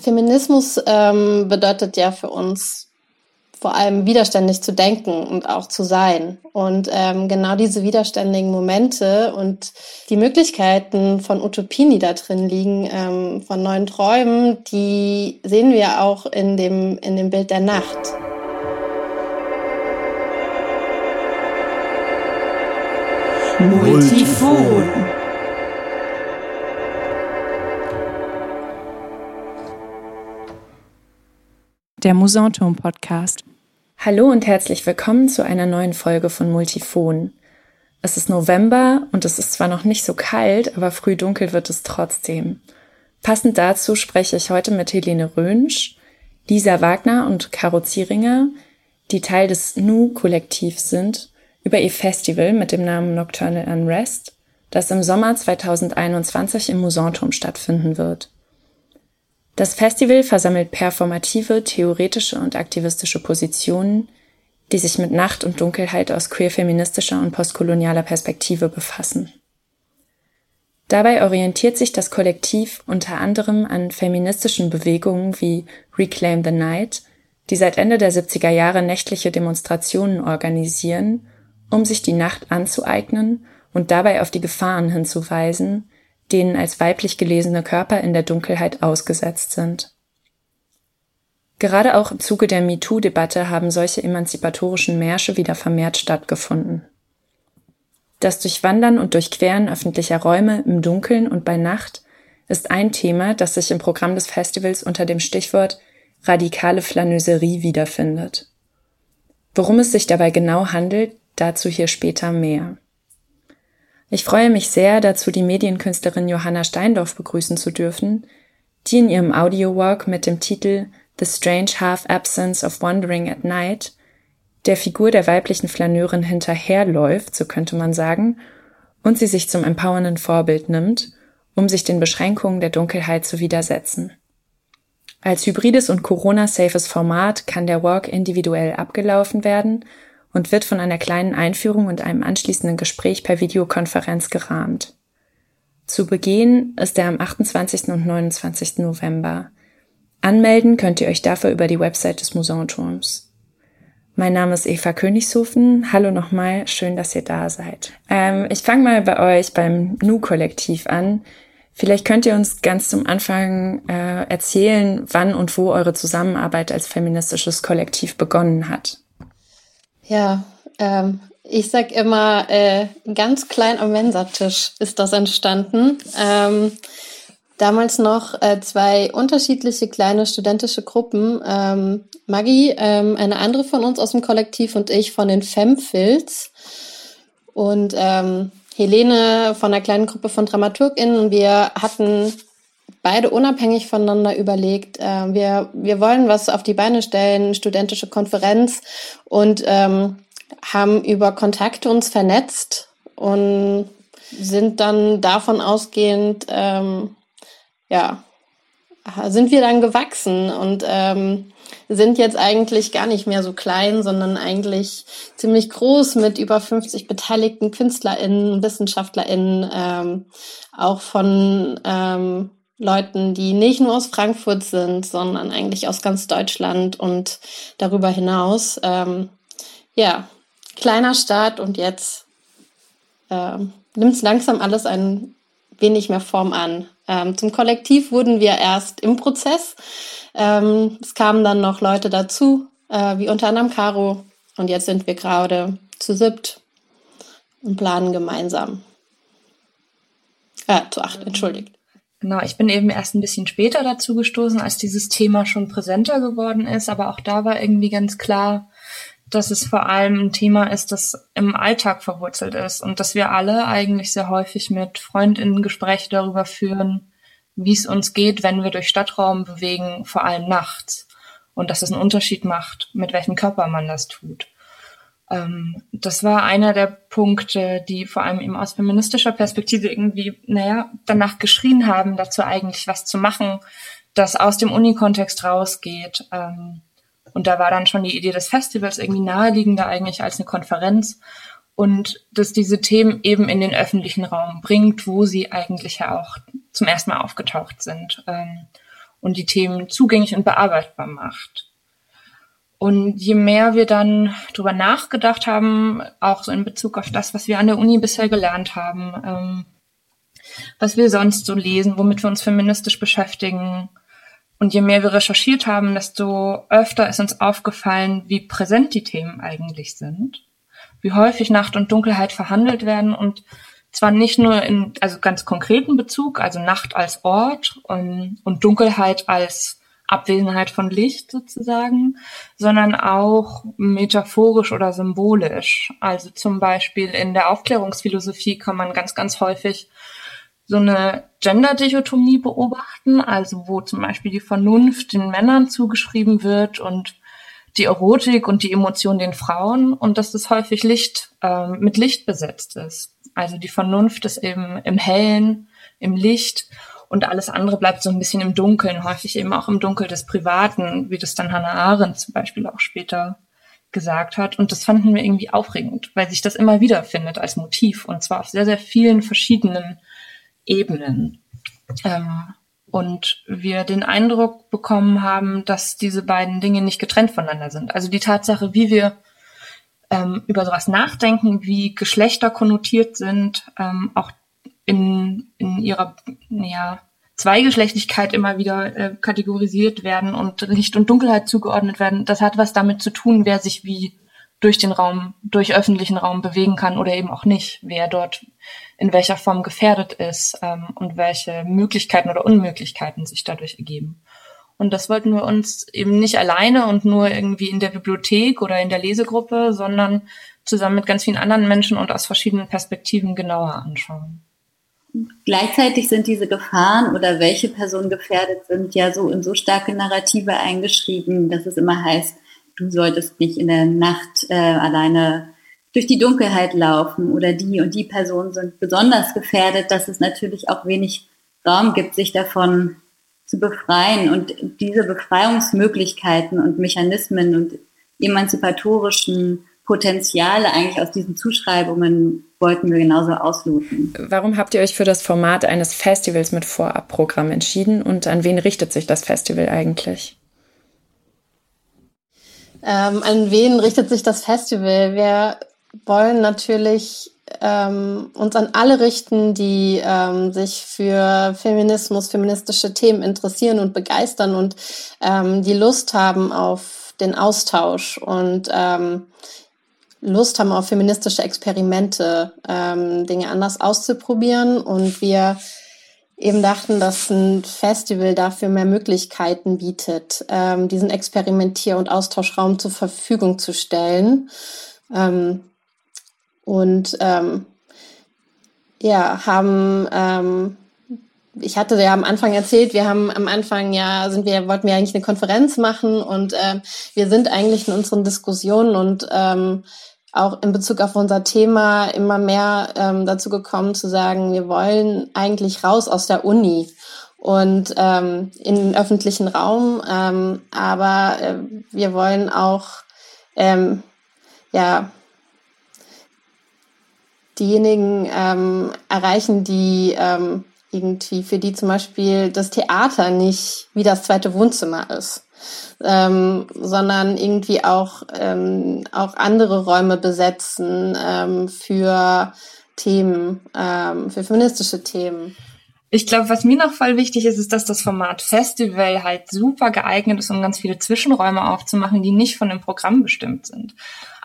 Feminismus ähm, bedeutet ja für uns vor allem widerständig zu denken und auch zu sein. Und ähm, genau diese widerständigen Momente und die Möglichkeiten von Utopien, die da drin liegen, ähm, von neuen Träumen, die sehen wir auch in dem, in dem Bild der Nacht. Multifon. Der Musanturm Podcast. Hallo und herzlich willkommen zu einer neuen Folge von Multifon. Es ist November und es ist zwar noch nicht so kalt, aber früh dunkel wird es trotzdem. Passend dazu spreche ich heute mit Helene Rönsch, Lisa Wagner und Caro Zieringer, die Teil des Nu-Kollektivs sind über ihr Festival mit dem Namen Nocturnal Unrest, das im Sommer 2021 im Musanturm stattfinden wird. Das Festival versammelt performative, theoretische und aktivistische Positionen, die sich mit Nacht und Dunkelheit aus queer-feministischer und postkolonialer Perspektive befassen. Dabei orientiert sich das Kollektiv unter anderem an feministischen Bewegungen wie Reclaim the Night, die seit Ende der 70er Jahre nächtliche Demonstrationen organisieren um sich die Nacht anzueignen und dabei auf die Gefahren hinzuweisen, denen als weiblich gelesene Körper in der Dunkelheit ausgesetzt sind. Gerade auch im Zuge der MeToo-Debatte haben solche emanzipatorischen Märsche wieder vermehrt stattgefunden. Das Durchwandern und Durchqueren öffentlicher Räume im Dunkeln und bei Nacht ist ein Thema, das sich im Programm des Festivals unter dem Stichwort radikale Flaneuserie wiederfindet. Worum es sich dabei genau handelt, Dazu hier später mehr. Ich freue mich sehr, dazu die Medienkünstlerin Johanna Steindorf begrüßen zu dürfen, die in ihrem Audio-Walk mit dem Titel The Strange Half Absence of Wandering at Night der Figur der weiblichen Flaneurin hinterherläuft, so könnte man sagen, und sie sich zum empowernden Vorbild nimmt, um sich den Beschränkungen der Dunkelheit zu widersetzen. Als hybrides und Corona-safes Format kann der Walk individuell abgelaufen werden und wird von einer kleinen Einführung und einem anschließenden Gespräch per Videokonferenz gerahmt. Zu Beginn ist er am 28. und 29. November. Anmelden könnt ihr euch dafür über die Website des Musanturms. Mein Name ist Eva Königshofen. Hallo nochmal, schön, dass ihr da seid. Ähm, ich fange mal bei euch beim Nu-Kollektiv an. Vielleicht könnt ihr uns ganz zum Anfang äh, erzählen, wann und wo eure Zusammenarbeit als feministisches Kollektiv begonnen hat. Ja, ähm, ich sag immer, äh, ganz klein am Mensatisch ist das entstanden. Ähm, damals noch äh, zwei unterschiedliche kleine studentische Gruppen. Ähm, Maggie, ähm, eine andere von uns aus dem Kollektiv und ich von den Femfils. Und ähm, Helene von einer kleinen Gruppe von DramaturgInnen. Wir hatten beide unabhängig voneinander überlegt, äh, wir, wir wollen was auf die Beine stellen, studentische Konferenz und ähm, haben über Kontakte uns vernetzt und sind dann davon ausgehend, ähm, ja, sind wir dann gewachsen und ähm, sind jetzt eigentlich gar nicht mehr so klein, sondern eigentlich ziemlich groß mit über 50 beteiligten KünstlerInnen, WissenschaftlerInnen, ähm, auch von ähm, Leuten, die nicht nur aus Frankfurt sind, sondern eigentlich aus ganz Deutschland und darüber hinaus. Ähm, ja, kleiner Start und jetzt ähm, nimmt es langsam alles ein wenig mehr Form an. Ähm, zum Kollektiv wurden wir erst im Prozess. Ähm, es kamen dann noch Leute dazu, äh, wie unter anderem Caro. Und jetzt sind wir gerade zu siebt und planen gemeinsam. Äh, zu acht, entschuldigt. Genau, ich bin eben erst ein bisschen später dazu gestoßen, als dieses Thema schon präsenter geworden ist, aber auch da war irgendwie ganz klar, dass es vor allem ein Thema ist, das im Alltag verwurzelt ist und dass wir alle eigentlich sehr häufig mit Freundinnen Gespräche darüber führen, wie es uns geht, wenn wir durch Stadtraum bewegen, vor allem nachts. Und dass es einen Unterschied macht, mit welchem Körper man das tut. Ähm, das war einer der Punkte, die vor allem eben aus feministischer Perspektive irgendwie, naja, danach geschrien haben, dazu eigentlich was zu machen, das aus dem Unikontext rausgeht. Ähm, und da war dann schon die Idee des Festivals irgendwie naheliegender eigentlich als eine Konferenz und dass diese Themen eben in den öffentlichen Raum bringt, wo sie eigentlich ja auch zum ersten Mal aufgetaucht sind. Ähm, und die Themen zugänglich und bearbeitbar macht. Und je mehr wir dann drüber nachgedacht haben, auch so in Bezug auf das, was wir an der Uni bisher gelernt haben, ähm, was wir sonst so lesen, womit wir uns feministisch beschäftigen, und je mehr wir recherchiert haben, desto öfter ist uns aufgefallen, wie präsent die Themen eigentlich sind, wie häufig Nacht und Dunkelheit verhandelt werden und zwar nicht nur in also ganz konkreten Bezug, also Nacht als Ort und, und Dunkelheit als Abwesenheit von Licht sozusagen, sondern auch metaphorisch oder symbolisch. Also zum Beispiel in der Aufklärungsphilosophie kann man ganz, ganz häufig so eine Gender-Dichotomie beobachten, also wo zum Beispiel die Vernunft den Männern zugeschrieben wird und die Erotik und die Emotion den Frauen und dass das häufig Licht äh, mit Licht besetzt ist. Also die Vernunft ist eben im Hellen, im Licht und alles andere bleibt so ein bisschen im Dunkeln, häufig eben auch im Dunkel des Privaten, wie das dann Hannah Arendt zum Beispiel auch später gesagt hat. Und das fanden wir irgendwie aufregend, weil sich das immer wieder findet als Motiv und zwar auf sehr, sehr vielen verschiedenen Ebenen. Ähm, und wir den Eindruck bekommen haben, dass diese beiden Dinge nicht getrennt voneinander sind. Also die Tatsache, wie wir ähm, über sowas nachdenken, wie Geschlechter konnotiert sind, ähm, auch in, in ihrer ja, Zweigeschlechtlichkeit immer wieder äh, kategorisiert werden und Licht und Dunkelheit zugeordnet werden. Das hat was damit zu tun, wer sich wie durch den Raum, durch öffentlichen Raum bewegen kann oder eben auch nicht, wer dort in welcher Form gefährdet ist ähm, und welche Möglichkeiten oder Unmöglichkeiten sich dadurch ergeben. Und das wollten wir uns eben nicht alleine und nur irgendwie in der Bibliothek oder in der Lesegruppe, sondern zusammen mit ganz vielen anderen Menschen und aus verschiedenen Perspektiven genauer anschauen. Gleichzeitig sind diese Gefahren oder welche Personen gefährdet sind ja so in so starke Narrative eingeschrieben, dass es immer heißt, du solltest nicht in der Nacht äh, alleine durch die Dunkelheit laufen oder die und die Personen sind besonders gefährdet, dass es natürlich auch wenig Raum gibt, sich davon zu befreien. Und diese Befreiungsmöglichkeiten und Mechanismen und emanzipatorischen Potenziale eigentlich aus diesen Zuschreibungen wollten wir genauso ausloten. Warum habt ihr euch für das Format eines Festivals mit Vorabprogramm entschieden und an wen richtet sich das Festival eigentlich? Ähm, an wen richtet sich das Festival? Wir wollen natürlich ähm, uns an alle richten, die ähm, sich für Feminismus, feministische Themen interessieren und begeistern und ähm, die Lust haben auf den Austausch und ähm, Lust haben auf feministische Experimente, ähm, Dinge anders auszuprobieren. Und wir eben dachten, dass ein Festival dafür mehr Möglichkeiten bietet, ähm, diesen Experimentier- und Austauschraum zur Verfügung zu stellen. Ähm, und ähm, ja, haben, ähm, ich hatte ja am Anfang erzählt, wir haben am Anfang ja, sind wir, wollten wir eigentlich eine Konferenz machen und ähm, wir sind eigentlich in unseren Diskussionen und ähm, auch in Bezug auf unser Thema immer mehr ähm, dazu gekommen zu sagen, wir wollen eigentlich raus aus der Uni und ähm, in den öffentlichen Raum, ähm, aber äh, wir wollen auch ähm, ja diejenigen ähm, erreichen, die ähm, irgendwie, für die zum Beispiel das Theater nicht wie das zweite Wohnzimmer ist, ähm, sondern irgendwie auch, ähm, auch andere Räume besetzen ähm, für Themen, ähm, für feministische Themen. Ich glaube, was mir noch voll wichtig ist, ist, dass das Format Festival halt super geeignet ist, um ganz viele Zwischenräume aufzumachen, die nicht von dem Programm bestimmt sind.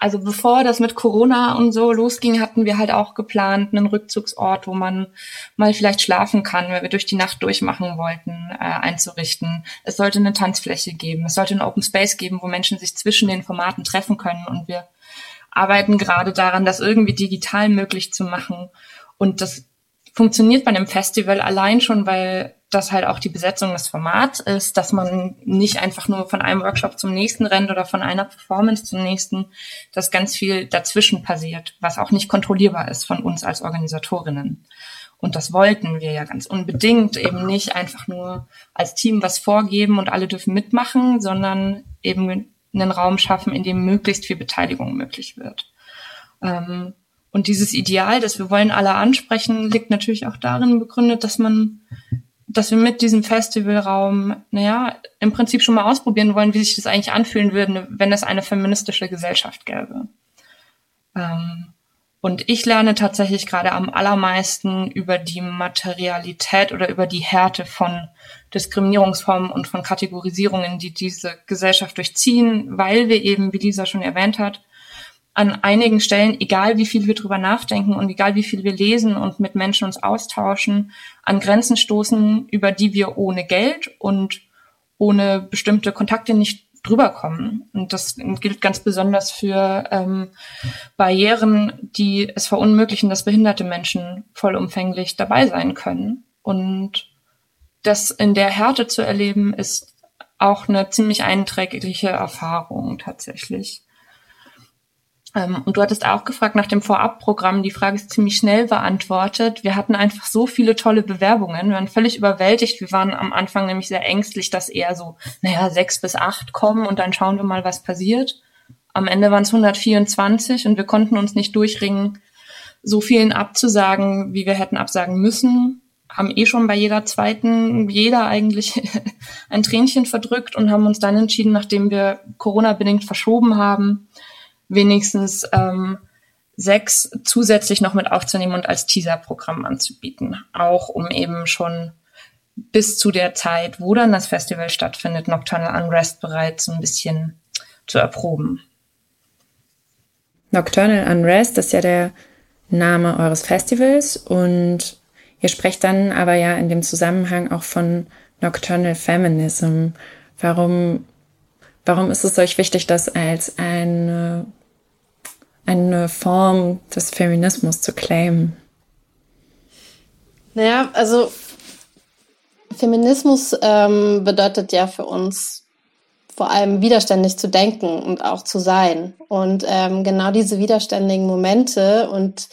Also bevor das mit Corona und so losging, hatten wir halt auch geplant, einen Rückzugsort, wo man mal vielleicht schlafen kann, weil wir durch die Nacht durchmachen wollten, äh, einzurichten. Es sollte eine Tanzfläche geben, es sollte ein Open Space geben, wo Menschen sich zwischen den Formaten treffen können und wir arbeiten gerade daran, das irgendwie digital möglich zu machen. Und das funktioniert bei einem Festival allein schon, weil das halt auch die Besetzung des Formats ist, dass man nicht einfach nur von einem Workshop zum nächsten rennt oder von einer Performance zum nächsten, dass ganz viel dazwischen passiert, was auch nicht kontrollierbar ist von uns als Organisatorinnen. Und das wollten wir ja ganz unbedingt, eben nicht einfach nur als Team was vorgeben und alle dürfen mitmachen, sondern eben einen Raum schaffen, in dem möglichst viel Beteiligung möglich wird. Ähm, und dieses Ideal, das wir wollen alle ansprechen, liegt natürlich auch darin begründet, dass man dass wir mit diesem Festivalraum, naja, im Prinzip schon mal ausprobieren wollen, wie sich das eigentlich anfühlen würde, wenn es eine feministische Gesellschaft gäbe. Ähm, und ich lerne tatsächlich gerade am allermeisten über die Materialität oder über die Härte von Diskriminierungsformen und von Kategorisierungen, die diese Gesellschaft durchziehen, weil wir eben, wie Lisa schon erwähnt hat, an einigen Stellen, egal wie viel wir drüber nachdenken und egal wie viel wir lesen und mit Menschen uns austauschen, an Grenzen stoßen, über die wir ohne Geld und ohne bestimmte Kontakte nicht drüber kommen. Und das gilt ganz besonders für ähm, Barrieren, die es verunmöglichen, dass behinderte Menschen vollumfänglich dabei sein können. Und das in der Härte zu erleben, ist auch eine ziemlich einträgliche Erfahrung tatsächlich. Ähm, und du hattest auch gefragt nach dem Vorabprogramm. Die Frage ist ziemlich schnell beantwortet. Wir hatten einfach so viele tolle Bewerbungen. Wir waren völlig überwältigt. Wir waren am Anfang nämlich sehr ängstlich, dass eher so, naja, sechs bis acht kommen und dann schauen wir mal, was passiert. Am Ende waren es 124 und wir konnten uns nicht durchringen, so vielen abzusagen, wie wir hätten absagen müssen. Haben eh schon bei jeder zweiten, jeder eigentlich ein Tränchen verdrückt und haben uns dann entschieden, nachdem wir Corona-bedingt verschoben haben, wenigstens ähm, sechs zusätzlich noch mit aufzunehmen und als Teaser-Programm anzubieten. Auch um eben schon bis zu der Zeit, wo dann das Festival stattfindet, Nocturnal Unrest bereits ein bisschen zu erproben. Nocturnal Unrest ist ja der Name eures Festivals und ihr sprecht dann aber ja in dem Zusammenhang auch von Nocturnal Feminism. Warum Warum ist es euch wichtig, das als eine, eine Form des Feminismus zu claimen? Naja, also Feminismus ähm, bedeutet ja für uns vor allem widerständig zu denken und auch zu sein. Und ähm, genau diese widerständigen Momente und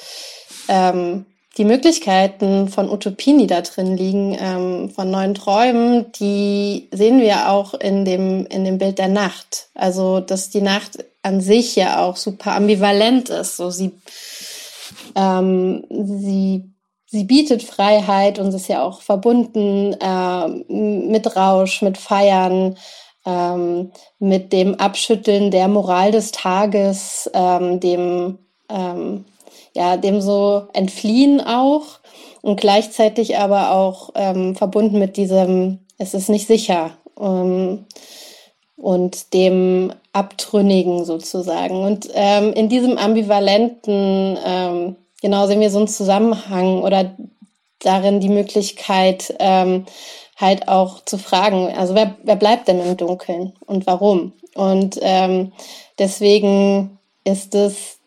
ähm, die Möglichkeiten von Utopien, die da drin liegen, ähm, von neuen Träumen, die sehen wir auch in dem, in dem Bild der Nacht. Also, dass die Nacht an sich ja auch super ambivalent ist. So, sie, ähm, sie, sie bietet Freiheit und ist ja auch verbunden äh, mit Rausch, mit Feiern, ähm, mit dem Abschütteln der Moral des Tages, ähm, dem ähm, ja, dem so entfliehen auch und gleichzeitig aber auch ähm, verbunden mit diesem, es ist nicht sicher ähm, und dem Abtrünnigen sozusagen. Und ähm, in diesem ambivalenten, ähm, genau sehen wir so einen Zusammenhang oder darin die Möglichkeit, ähm, halt auch zu fragen, also wer, wer bleibt denn im Dunkeln und warum? Und ähm, deswegen ist es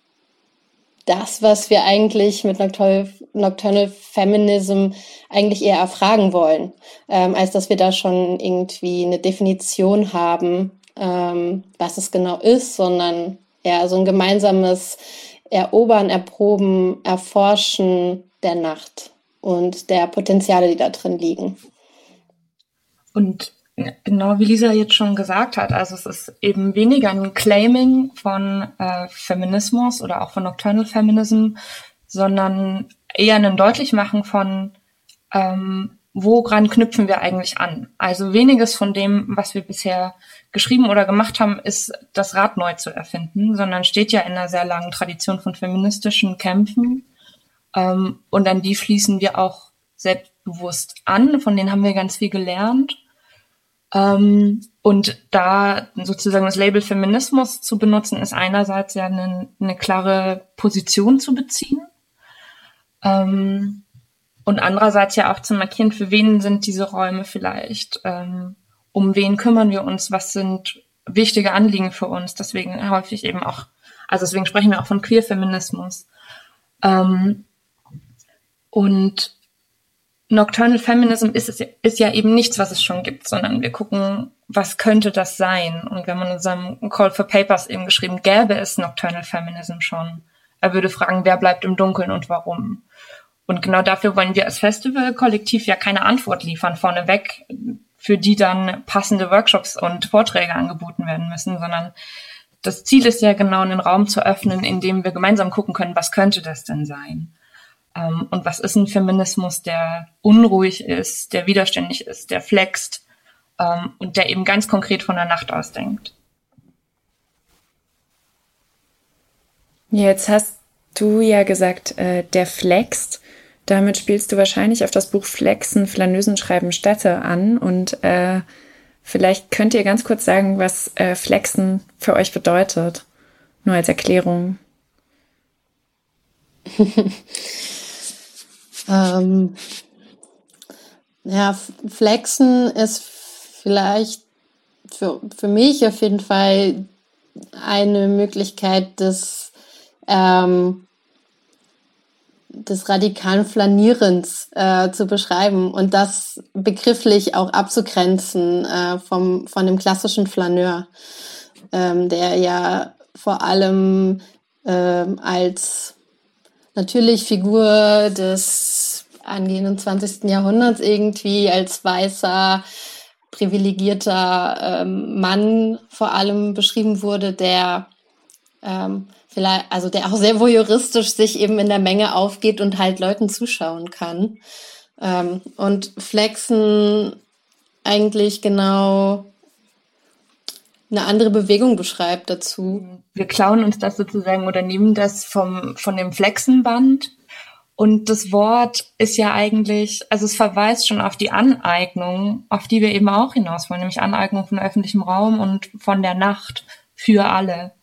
das, was wir eigentlich mit Nocturnal, Nocturnal Feminism eigentlich eher erfragen wollen, ähm, als dass wir da schon irgendwie eine Definition haben, ähm, was es genau ist, sondern eher so ein gemeinsames Erobern, Erproben, Erforschen der Nacht und der Potenziale, die da drin liegen. Und Genau wie Lisa jetzt schon gesagt hat, also es ist eben weniger ein Claiming von äh, Feminismus oder auch von Nocturnal Feminism, sondern eher ein Deutlichmachen von, ähm, woran knüpfen wir eigentlich an. Also weniges von dem, was wir bisher geschrieben oder gemacht haben, ist das Rad neu zu erfinden, sondern steht ja in einer sehr langen Tradition von feministischen Kämpfen. Ähm, und an die schließen wir auch selbstbewusst an, von denen haben wir ganz viel gelernt. Ähm, und da sozusagen das Label Feminismus zu benutzen, ist einerseits ja eine, eine klare Position zu beziehen. Ähm, und andererseits ja auch zu markieren, für wen sind diese Räume vielleicht, ähm, um wen kümmern wir uns, was sind wichtige Anliegen für uns. Deswegen häufig eben auch, also deswegen sprechen wir auch von Queer-Feminismus. Ähm, und Nocturnal Feminism ist, es, ist ja eben nichts, was es schon gibt, sondern wir gucken, was könnte das sein? Und wir haben in unserem Call for Papers eben geschrieben, gäbe es Nocturnal Feminism schon? Er würde fragen, wer bleibt im Dunkeln und warum? Und genau dafür wollen wir als Festival-Kollektiv ja keine Antwort liefern vorneweg, für die dann passende Workshops und Vorträge angeboten werden müssen, sondern das Ziel ist ja genau, einen Raum zu öffnen, in dem wir gemeinsam gucken können, was könnte das denn sein? Ähm, und was ist ein Feminismus, der unruhig ist, der widerständig ist, der flext ähm, und der eben ganz konkret von der Nacht ausdenkt. Jetzt hast du ja gesagt, äh, der flext. Damit spielst du wahrscheinlich auf das Buch Flexen, Flanösen schreiben Städte an. Und äh, vielleicht könnt ihr ganz kurz sagen, was äh, Flexen für euch bedeutet. Nur als Erklärung. ähm, ja, Flexen ist vielleicht für, für mich auf jeden Fall eine Möglichkeit des ähm, des radikalen Flanierens äh, zu beschreiben und das begrifflich auch abzugrenzen äh, vom, von dem klassischen Flaneur, ähm, der ja vor allem ähm, als natürlich Figur des angehenden 20. Jahrhunderts irgendwie als weißer, privilegierter ähm, Mann vor allem beschrieben wurde, der ähm, vielleicht, also der auch sehr voyeuristisch sich eben in der Menge aufgeht und halt Leuten zuschauen kann. Ähm, und Flexen eigentlich genau eine andere Bewegung beschreibt dazu. Wir klauen uns das sozusagen oder nehmen das vom, von dem Flexenband. Und das Wort ist ja eigentlich, also es verweist schon auf die Aneignung, auf die wir eben auch hinaus wollen, nämlich Aneignung von öffentlichem Raum und von der Nacht für alle.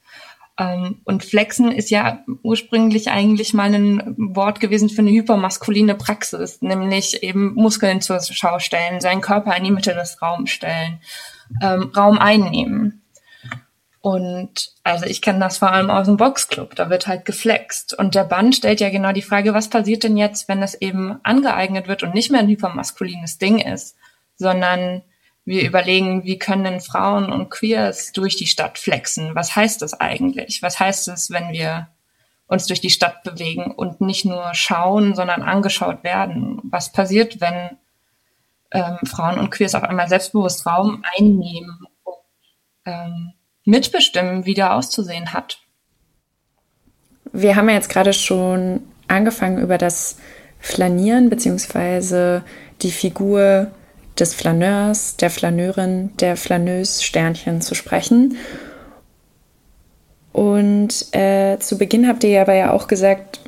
Ähm, und Flexen ist ja ursprünglich eigentlich mal ein Wort gewesen für eine hypermaskuline Praxis, nämlich eben Muskeln zur Schau stellen, seinen Körper in die Mitte des Raums stellen, ähm, Raum einnehmen. Und also ich kenne das vor allem aus dem Boxclub, da wird halt geflext. Und der Band stellt ja genau die Frage, was passiert denn jetzt, wenn es eben angeeignet wird und nicht mehr ein hypermaskulines Ding ist, sondern wir überlegen, wie können Frauen und Queers durch die Stadt flexen? Was heißt das eigentlich? Was heißt es, wenn wir uns durch die Stadt bewegen und nicht nur schauen, sondern angeschaut werden? Was passiert, wenn ähm, Frauen und Queers auf einmal selbstbewusst Raum einnehmen und ähm, mitbestimmen, wie der auszusehen hat? Wir haben ja jetzt gerade schon angefangen über das Flanieren beziehungsweise die Figur des Flaneurs, der Flaneurin, der Flaneuse Sternchen zu sprechen. Und äh, zu Beginn habt ihr aber ja auch gesagt,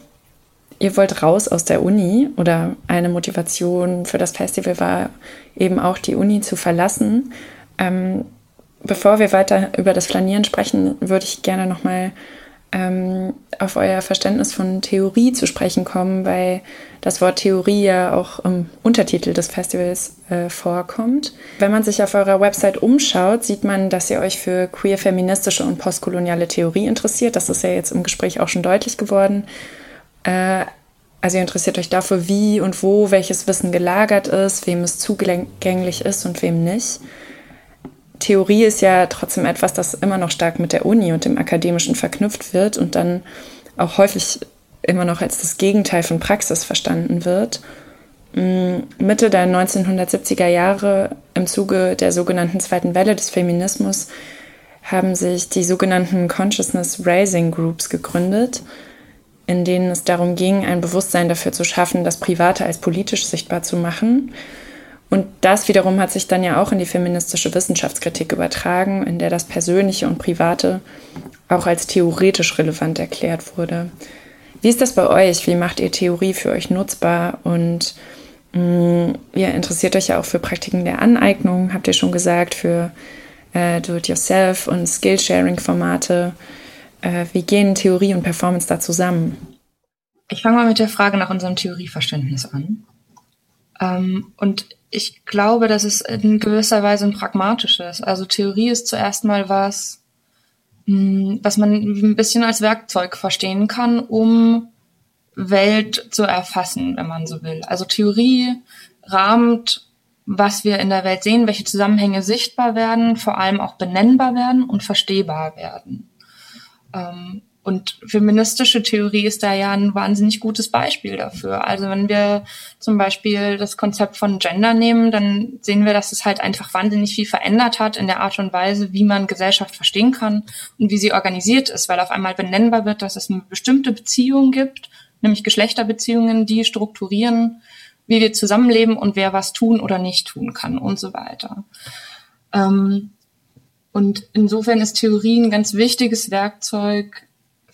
ihr wollt raus aus der Uni oder eine Motivation für das Festival war eben auch die Uni zu verlassen. Ähm, bevor wir weiter über das Flanieren sprechen, würde ich gerne nochmal ähm, auf euer Verständnis von Theorie zu sprechen kommen, weil das Wort Theorie ja auch im Untertitel des Festivals äh, vorkommt. Wenn man sich auf eurer Website umschaut, sieht man, dass ihr euch für queer-feministische und postkoloniale Theorie interessiert. Das ist ja jetzt im Gespräch auch schon deutlich geworden. Äh, also ihr interessiert euch dafür, wie und wo welches Wissen gelagert ist, wem es zugänglich ist und wem nicht. Theorie ist ja trotzdem etwas, das immer noch stark mit der Uni und dem Akademischen verknüpft wird und dann auch häufig immer noch als das Gegenteil von Praxis verstanden wird. Mm, Mitte der 1970er Jahre im Zuge der sogenannten zweiten Welle des Feminismus haben sich die sogenannten Consciousness Raising Groups gegründet, in denen es darum ging, ein Bewusstsein dafür zu schaffen, das Private als politisch sichtbar zu machen und das wiederum hat sich dann ja auch in die feministische Wissenschaftskritik übertragen, in der das Persönliche und Private auch als theoretisch relevant erklärt wurde. Wie ist das bei euch? Wie macht ihr Theorie für euch nutzbar? Und mh, mm, ihr interessiert euch ja auch für Praktiken der Aneignung, habt ihr schon gesagt, für äh, Do-it-yourself und Skillsharing-Formate. Äh, wie gehen Theorie und Performance da zusammen? Ich fange mal mit der Frage nach unserem Theorieverständnis an. Ähm, und ich glaube, dass es in gewisser Weise ein pragmatisches. Also Theorie ist zuerst mal was, hm, was man ein bisschen als Werkzeug verstehen kann, um Welt zu erfassen, wenn man so will. Also Theorie rahmt, was wir in der Welt sehen, welche Zusammenhänge sichtbar werden, vor allem auch benennbar werden und verstehbar werden. Und feministische Theorie ist da ja ein wahnsinnig gutes Beispiel dafür. Also wenn wir zum Beispiel das Konzept von Gender nehmen, dann sehen wir, dass es halt einfach wahnsinnig viel verändert hat in der Art und Weise, wie man Gesellschaft verstehen kann und wie sie organisiert ist, weil auf einmal benennbar wird, dass es eine bestimmte Beziehung gibt nämlich Geschlechterbeziehungen, die strukturieren, wie wir zusammenleben und wer was tun oder nicht tun kann und so weiter. Ähm, und insofern ist Theorie ein ganz wichtiges Werkzeug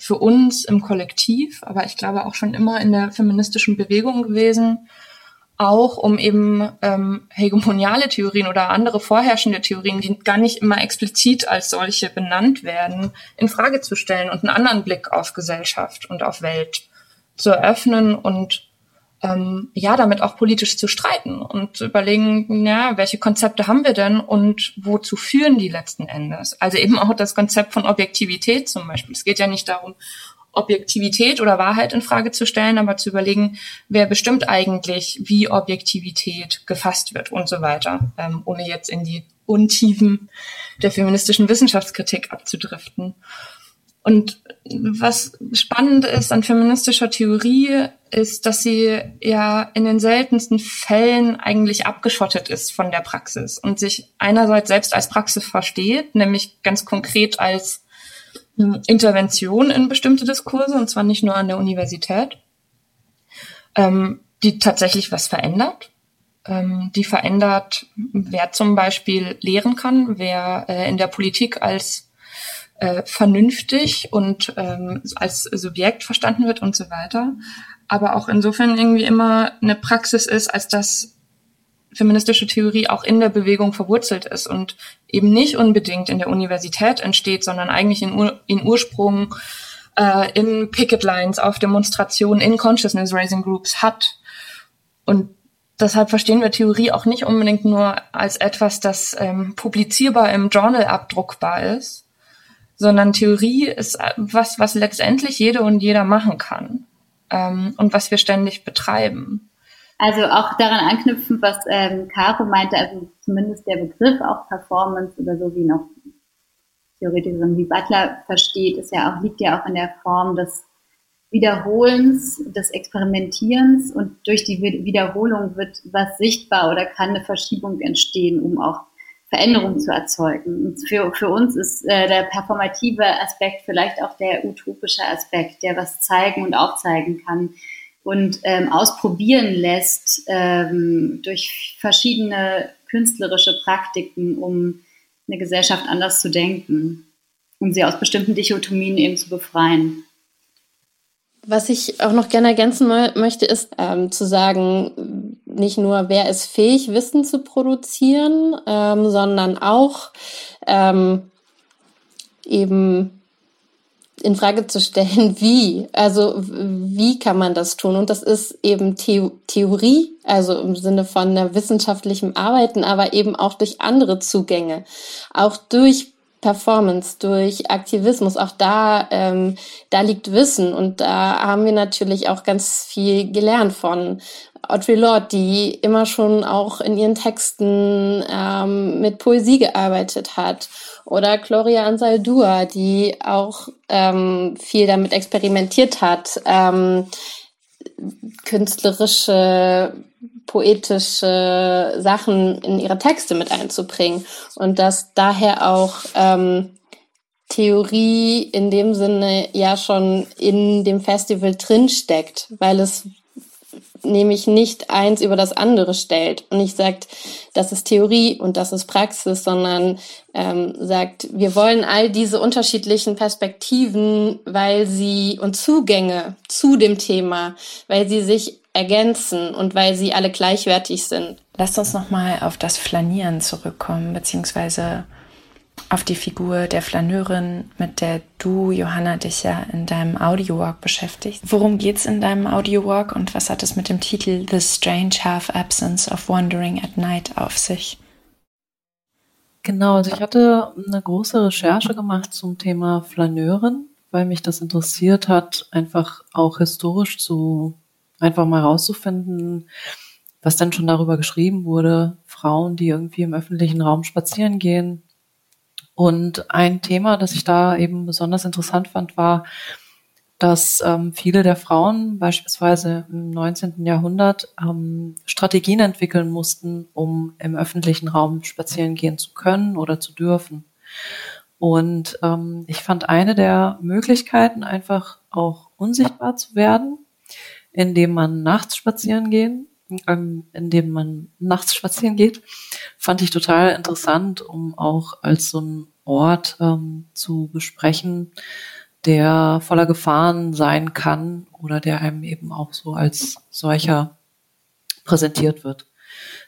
für uns im Kollektiv, aber ich glaube auch schon immer in der feministischen Bewegung gewesen, auch um eben ähm, hegemoniale Theorien oder andere vorherrschende Theorien, die gar nicht immer explizit als solche benannt werden, in Frage zu stellen und einen anderen Blick auf Gesellschaft und auf Welt zu eröffnen und ähm, ja, damit auch politisch zu streiten und zu überlegen, ja, welche Konzepte haben wir denn und wozu führen die letzten Endes? Also eben auch das Konzept von Objektivität zum Beispiel. Es geht ja nicht darum, Objektivität oder Wahrheit in Frage zu stellen, aber zu überlegen, wer bestimmt eigentlich, wie Objektivität gefasst wird und so weiter, ähm, ohne jetzt in die Untiefen der feministischen Wissenschaftskritik abzudriften. Und was spannend ist an feministischer Theorie, ist, dass sie ja in den seltensten Fällen eigentlich abgeschottet ist von der Praxis und sich einerseits selbst als Praxis versteht, nämlich ganz konkret als hm, Intervention in bestimmte Diskurse, und zwar nicht nur an der Universität, ähm, die tatsächlich was verändert. Ähm, die verändert, wer zum Beispiel lehren kann, wer äh, in der Politik als äh, vernünftig und ähm, als Subjekt verstanden wird und so weiter. Aber auch insofern irgendwie immer eine Praxis ist, als dass feministische Theorie auch in der Bewegung verwurzelt ist und eben nicht unbedingt in der Universität entsteht, sondern eigentlich in, Ur in Ursprung äh, in Picket Lines, auf Demonstrationen, in Consciousness Raising Groups hat. Und deshalb verstehen wir Theorie auch nicht unbedingt nur als etwas, das ähm, publizierbar im Journal abdruckbar ist, sondern Theorie ist äh, was, was letztendlich jede und jeder machen kann ähm, und was wir ständig betreiben. Also auch daran anknüpfen, was ähm, Caro meinte, also zumindest der Begriff auch Performance oder so wie noch Theoretikerin wie Butler versteht, ist ja auch, liegt ja auch in der Form des Wiederholens, des Experimentierens und durch die Wiederholung wird was sichtbar oder kann eine Verschiebung entstehen, um auch Veränderung zu erzeugen. Für, für uns ist äh, der performative Aspekt vielleicht auch der utopische Aspekt, der was zeigen und aufzeigen kann und ähm, ausprobieren lässt ähm, durch verschiedene künstlerische Praktiken, um eine Gesellschaft anders zu denken, um sie aus bestimmten Dichotomien eben zu befreien. Was ich auch noch gerne ergänzen möchte, ist ähm, zu sagen, nicht nur, wer ist fähig, Wissen zu produzieren, ähm, sondern auch ähm, eben in Frage zu stellen, wie. Also wie kann man das tun? Und das ist eben The Theorie, also im Sinne von einer wissenschaftlichen Arbeiten, aber eben auch durch andere Zugänge, auch durch Performance, durch Aktivismus, auch da, ähm, da liegt Wissen. Und da haben wir natürlich auch ganz viel gelernt von Audre Lorde, die immer schon auch in ihren Texten ähm, mit Poesie gearbeitet hat. Oder Gloria Ansaldua, die auch ähm, viel damit experimentiert hat, ähm, künstlerische poetische Sachen in ihre Texte mit einzubringen. Und dass daher auch ähm, Theorie in dem Sinne ja schon in dem Festival drinsteckt, weil es nämlich nicht eins über das andere stellt und nicht sagt, das ist Theorie und das ist Praxis, sondern ähm, sagt, wir wollen all diese unterschiedlichen Perspektiven, weil sie und Zugänge zu dem Thema, weil sie sich ergänzen und weil sie alle gleichwertig sind. Lasst uns nochmal auf das Flanieren zurückkommen, beziehungsweise auf die Figur der Flaneurin, mit der du, Johanna, dich ja in deinem Audiowalk beschäftigst. Worum geht's in deinem Audiowalk und was hat es mit dem Titel The Strange Half Absence of Wandering at Night auf sich? Genau, also ich hatte eine große Recherche gemacht zum Thema Flaneurin, weil mich das interessiert hat, einfach auch historisch zu einfach mal rauszufinden, was denn schon darüber geschrieben wurde, Frauen, die irgendwie im öffentlichen Raum spazieren gehen. Und ein Thema, das ich da eben besonders interessant fand, war, dass ähm, viele der Frauen beispielsweise im 19. Jahrhundert ähm, Strategien entwickeln mussten, um im öffentlichen Raum spazieren gehen zu können oder zu dürfen. Und ähm, ich fand eine der Möglichkeiten einfach auch unsichtbar zu werden in dem man nachts spazieren gehen, ähm, in dem man nachts spazieren geht, fand ich total interessant, um auch als so ein Ort ähm, zu besprechen, der voller Gefahren sein kann oder der einem eben auch so als solcher präsentiert wird.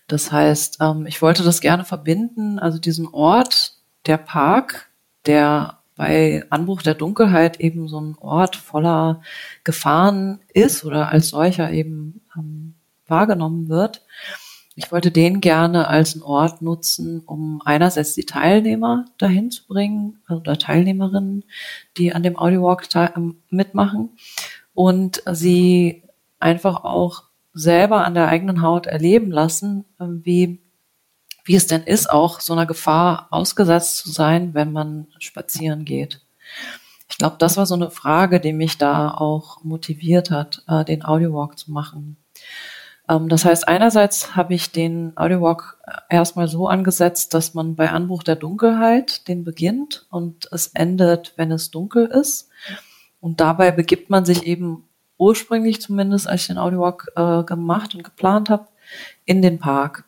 Das heißt, ähm, ich wollte das gerne verbinden, also diesen Ort, der Park, der bei Anbruch der Dunkelheit eben so ein Ort voller Gefahren ist oder als solcher eben ähm, wahrgenommen wird. Ich wollte den gerne als einen Ort nutzen, um einerseits die Teilnehmer dahin zu bringen also oder Teilnehmerinnen, die an dem Audiowalk ähm, mitmachen und sie einfach auch selber an der eigenen Haut erleben lassen, äh, wie wie es denn ist, auch so einer Gefahr ausgesetzt zu sein, wenn man spazieren geht. Ich glaube, das war so eine Frage, die mich da auch motiviert hat, äh, den Audiowalk zu machen. Ähm, das heißt, einerseits habe ich den Audiowalk erstmal so angesetzt, dass man bei Anbruch der Dunkelheit den beginnt und es endet, wenn es dunkel ist. Und dabei begibt man sich eben ursprünglich zumindest, als ich den Audiowalk äh, gemacht und geplant habe, in den Park.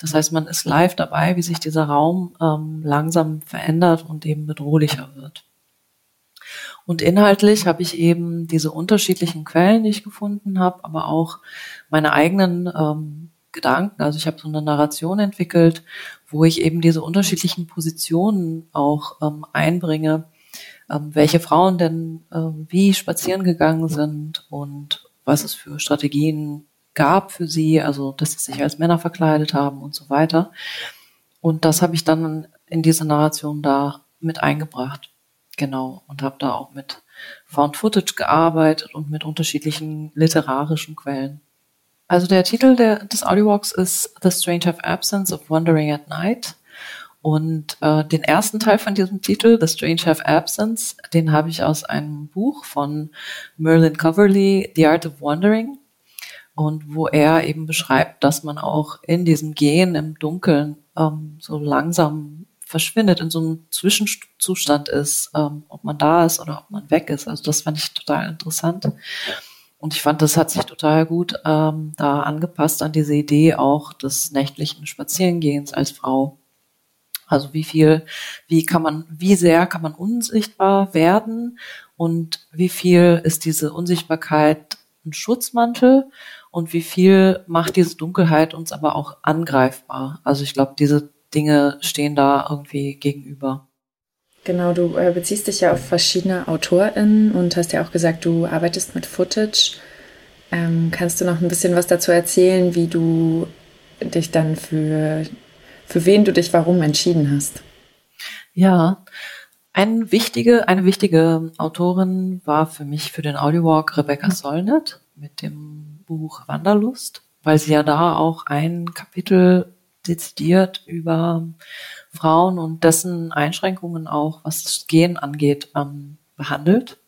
Das heißt, man ist live dabei, wie sich dieser Raum ähm, langsam verändert und eben bedrohlicher wird. Und inhaltlich habe ich eben diese unterschiedlichen Quellen, die ich gefunden habe, aber auch meine eigenen ähm, Gedanken. Also ich habe so eine Narration entwickelt, wo ich eben diese unterschiedlichen Positionen auch ähm, einbringe, ähm, welche Frauen denn ähm, wie spazieren gegangen sind und was es für Strategien gab für sie, also dass sie sich als Männer verkleidet haben und so weiter. Und das habe ich dann in diese Narration da mit eingebracht. Genau. Und habe da auch mit Found Footage gearbeitet und mit unterschiedlichen literarischen Quellen. Also der Titel der, des Audiowalks ist The Strange of Absence of Wandering at Night. Und äh, den ersten Teil von diesem Titel, The Strange Have Absence, den habe ich aus einem Buch von Merlin Coverley, The Art of Wandering und wo er eben beschreibt, dass man auch in diesem Gehen im Dunkeln ähm, so langsam verschwindet, in so einem Zwischenzustand ist, ähm, ob man da ist oder ob man weg ist. Also das fand ich total interessant. Und ich fand, das hat sich total gut ähm, da angepasst an diese Idee auch des nächtlichen Spazierengehens als Frau. Also wie viel, wie kann man, wie sehr kann man unsichtbar werden und wie viel ist diese Unsichtbarkeit ein Schutzmantel und wie viel macht diese Dunkelheit uns aber auch angreifbar. Also ich glaube, diese Dinge stehen da irgendwie gegenüber. Genau, du äh, beziehst dich ja auf verschiedene AutorInnen und hast ja auch gesagt, du arbeitest mit Footage. Ähm, kannst du noch ein bisschen was dazu erzählen, wie du dich dann für, für wen du dich warum entschieden hast? Ja, eine wichtige, eine wichtige Autorin war für mich für den Audiowalk Rebecca Solnit mit dem Buch Wanderlust, weil sie ja da auch ein Kapitel dezidiert über Frauen und dessen Einschränkungen auch, was das Gehen angeht, ähm, behandelt.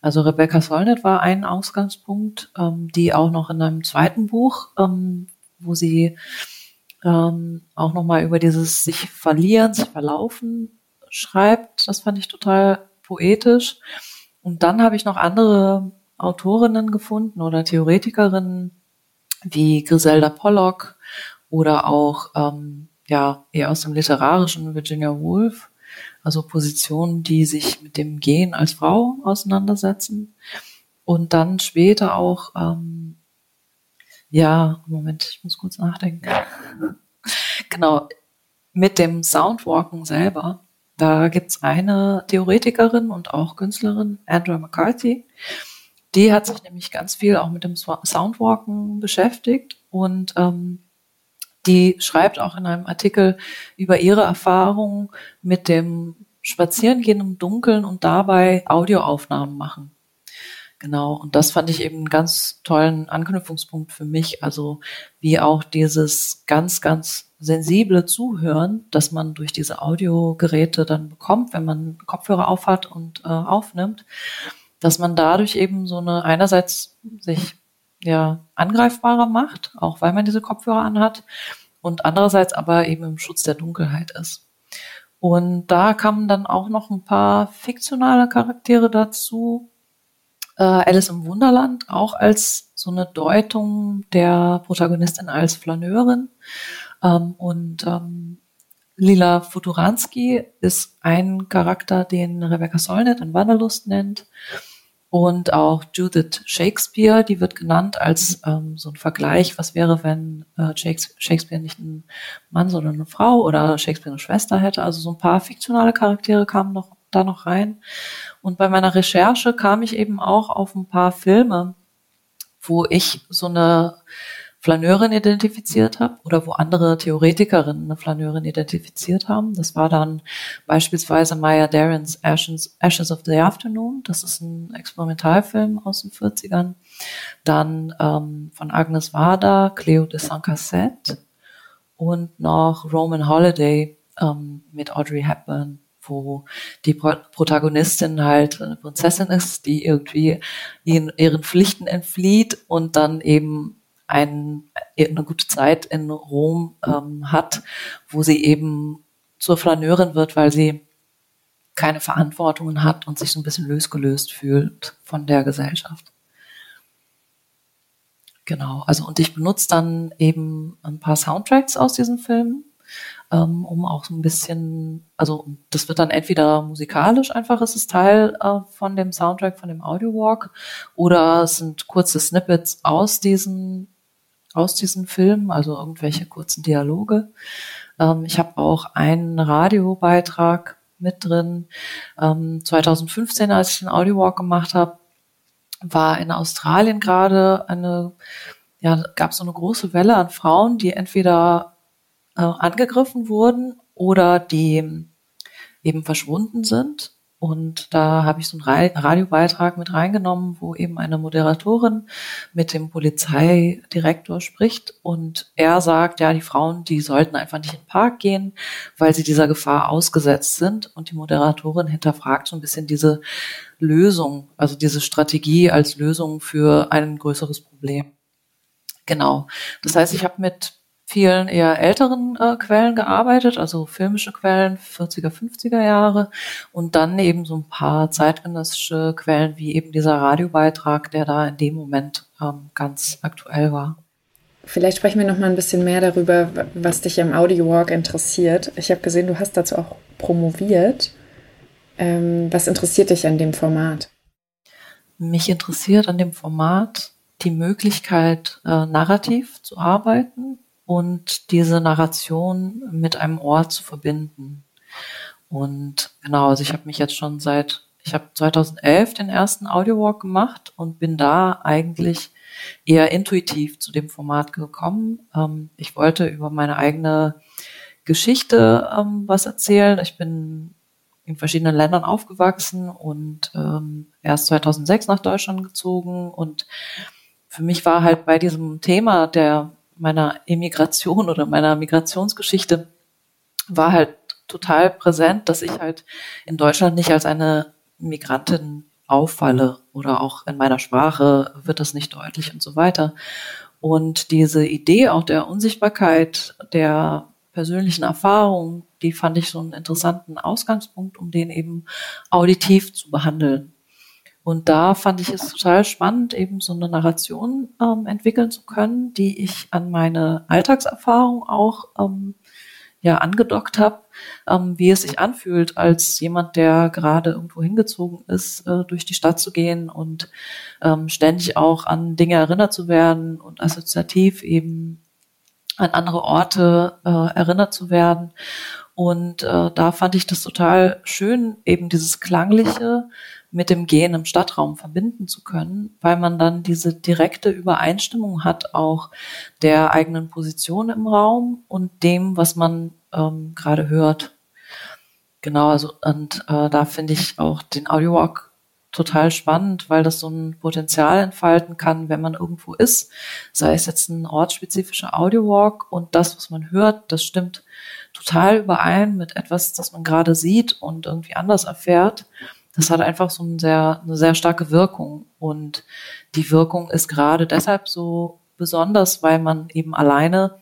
Also Rebecca Solnit war ein Ausgangspunkt, ähm, die auch noch in einem zweiten Buch, ähm, wo sie ähm, auch nochmal über dieses sich verlieren, sich verlaufen schreibt. Das fand ich total poetisch. Und dann habe ich noch andere Autorinnen gefunden oder Theoretikerinnen wie Griselda Pollock oder auch ähm, ja eher aus dem literarischen Virginia Woolf, also Positionen, die sich mit dem Gehen als Frau auseinandersetzen und dann später auch ähm, ja Moment, ich muss kurz nachdenken. genau mit dem Soundwalken selber. Da gibt's eine Theoretikerin und auch Künstlerin, Andrew McCarthy, die hat sich nämlich ganz viel auch mit dem Soundwalken beschäftigt und ähm, die schreibt auch in einem Artikel über ihre Erfahrungen mit dem Spazierengehen im Dunkeln und dabei Audioaufnahmen machen. Genau, und das fand ich eben einen ganz tollen Anknüpfungspunkt für mich. Also wie auch dieses ganz, ganz sensible Zuhören, das man durch diese Audiogeräte dann bekommt, wenn man Kopfhörer aufhat und äh, aufnimmt, dass man dadurch eben so eine einerseits sich ja angreifbarer macht, auch weil man diese Kopfhörer anhat und andererseits aber eben im Schutz der Dunkelheit ist. Und da kamen dann auch noch ein paar fiktionale Charaktere dazu, äh, Alice im Wunderland auch als so eine Deutung der Protagonistin als Flaneurin. Ähm, und ähm, Lila Futuranski ist ein Charakter, den Rebecca Solnit in Wanderlust nennt. Und auch Judith Shakespeare, die wird genannt als ähm, so ein Vergleich, was wäre, wenn äh, Shakespeare nicht ein Mann, sondern eine Frau oder Shakespeare eine Schwester hätte. Also so ein paar fiktionale Charaktere kamen noch da noch rein. Und bei meiner Recherche kam ich eben auch auf ein paar Filme, wo ich so eine Flaneurin identifiziert habe oder wo andere Theoretikerinnen eine Flaneurin identifiziert haben. Das war dann beispielsweise Maya Darens Ashes, Ashes of the Afternoon. Das ist ein Experimentalfilm aus den 40ern. Dann ähm, von Agnes Varda, Cleo de Saint-Cassette und noch Roman Holiday ähm, mit Audrey Hepburn wo die Protagonistin halt eine Prinzessin ist, die irgendwie ihren Pflichten entflieht und dann eben ein, eine gute Zeit in Rom ähm, hat, wo sie eben zur Flaneurin wird, weil sie keine Verantwortungen hat und sich so ein bisschen losgelöst fühlt von der Gesellschaft. Genau, also und ich benutze dann eben ein paar Soundtracks aus diesem Film, ähm, um auch so ein bisschen, also das wird dann entweder musikalisch einfach, ist es Teil äh, von dem Soundtrack, von dem Audio Walk, oder es sind kurze Snippets aus diesen aus diesen Filmen, also irgendwelche kurzen Dialoge. Ähm, ich habe auch einen Radiobeitrag mit drin. Ähm, 2015, als ich den Audio Walk gemacht habe, war in Australien gerade eine, ja, gab es so eine große Welle an Frauen, die entweder äh, angegriffen wurden oder die eben verschwunden sind. Und da habe ich so einen Radiobeitrag mit reingenommen, wo eben eine Moderatorin mit dem Polizeidirektor spricht und er sagt, ja, die Frauen, die sollten einfach nicht in den Park gehen, weil sie dieser Gefahr ausgesetzt sind. Und die Moderatorin hinterfragt so ein bisschen diese Lösung, also diese Strategie als Lösung für ein größeres Problem. Genau. Das heißt, ich habe mit vielen eher älteren äh, Quellen gearbeitet, also filmische Quellen, 40er, 50er Jahre und dann eben so ein paar zeitgenössische Quellen wie eben dieser Radiobeitrag, der da in dem Moment ähm, ganz aktuell war. Vielleicht sprechen wir noch mal ein bisschen mehr darüber, was dich am Audio Walk interessiert. Ich habe gesehen, du hast dazu auch promoviert. Ähm, was interessiert dich an dem Format? Mich interessiert an dem Format die Möglichkeit, äh, narrativ zu arbeiten, und diese Narration mit einem Ort zu verbinden. Und genau, also ich habe mich jetzt schon seit, ich habe 2011 den ersten Audiowalk gemacht und bin da eigentlich eher intuitiv zu dem Format gekommen. Ähm, ich wollte über meine eigene Geschichte ähm, was erzählen. Ich bin in verschiedenen Ländern aufgewachsen und ähm, erst 2006 nach Deutschland gezogen und für mich war halt bei diesem Thema der meiner Emigration oder meiner Migrationsgeschichte war halt total präsent, dass ich halt in Deutschland nicht als eine Migrantin auffalle oder auch in meiner Sprache wird das nicht deutlich und so weiter. Und diese Idee auch der Unsichtbarkeit, der persönlichen Erfahrung, die fand ich so einen interessanten Ausgangspunkt, um den eben auditiv zu behandeln. Und da fand ich es total spannend, eben so eine Narration ähm, entwickeln zu können, die ich an meine Alltagserfahrung auch ähm, ja angedockt habe, ähm, wie es sich anfühlt, als jemand, der gerade irgendwo hingezogen ist, äh, durch die Stadt zu gehen und ähm, ständig auch an Dinge erinnert zu werden und assoziativ eben an andere Orte äh, erinnert zu werden. Und äh, da fand ich das total schön, eben dieses klangliche, mit dem Gehen im Stadtraum verbinden zu können, weil man dann diese direkte Übereinstimmung hat, auch der eigenen Position im Raum und dem, was man ähm, gerade hört. Genau, also und äh, da finde ich auch den Audiowalk total spannend, weil das so ein Potenzial entfalten kann, wenn man irgendwo ist, sei es jetzt ein ortsspezifischer Audiowalk und das, was man hört, das stimmt total überein mit etwas, das man gerade sieht und irgendwie anders erfährt das hat einfach so eine sehr, eine sehr starke Wirkung. Und die Wirkung ist gerade deshalb so besonders, weil man eben alleine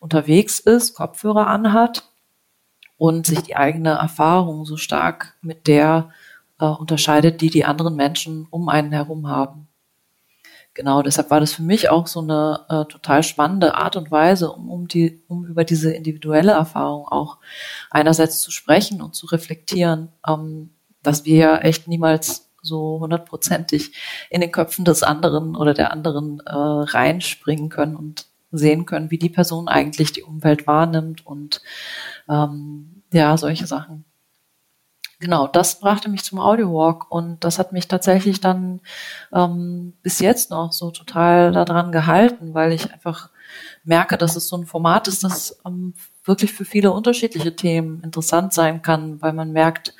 unterwegs ist, Kopfhörer anhat und sich die eigene Erfahrung so stark mit der äh, unterscheidet, die die anderen Menschen um einen herum haben. Genau, deshalb war das für mich auch so eine äh, total spannende Art und Weise, um, um, die, um über diese individuelle Erfahrung auch einerseits zu sprechen und zu reflektieren, ähm, dass wir ja echt niemals so hundertprozentig in den Köpfen des anderen oder der anderen äh, reinspringen können und sehen können, wie die Person eigentlich die Umwelt wahrnimmt und ähm, ja, solche Sachen. Genau, das brachte mich zum Audiowalk und das hat mich tatsächlich dann ähm, bis jetzt noch so total daran gehalten, weil ich einfach merke, dass es so ein Format ist, das ähm, wirklich für viele unterschiedliche Themen interessant sein kann, weil man merkt,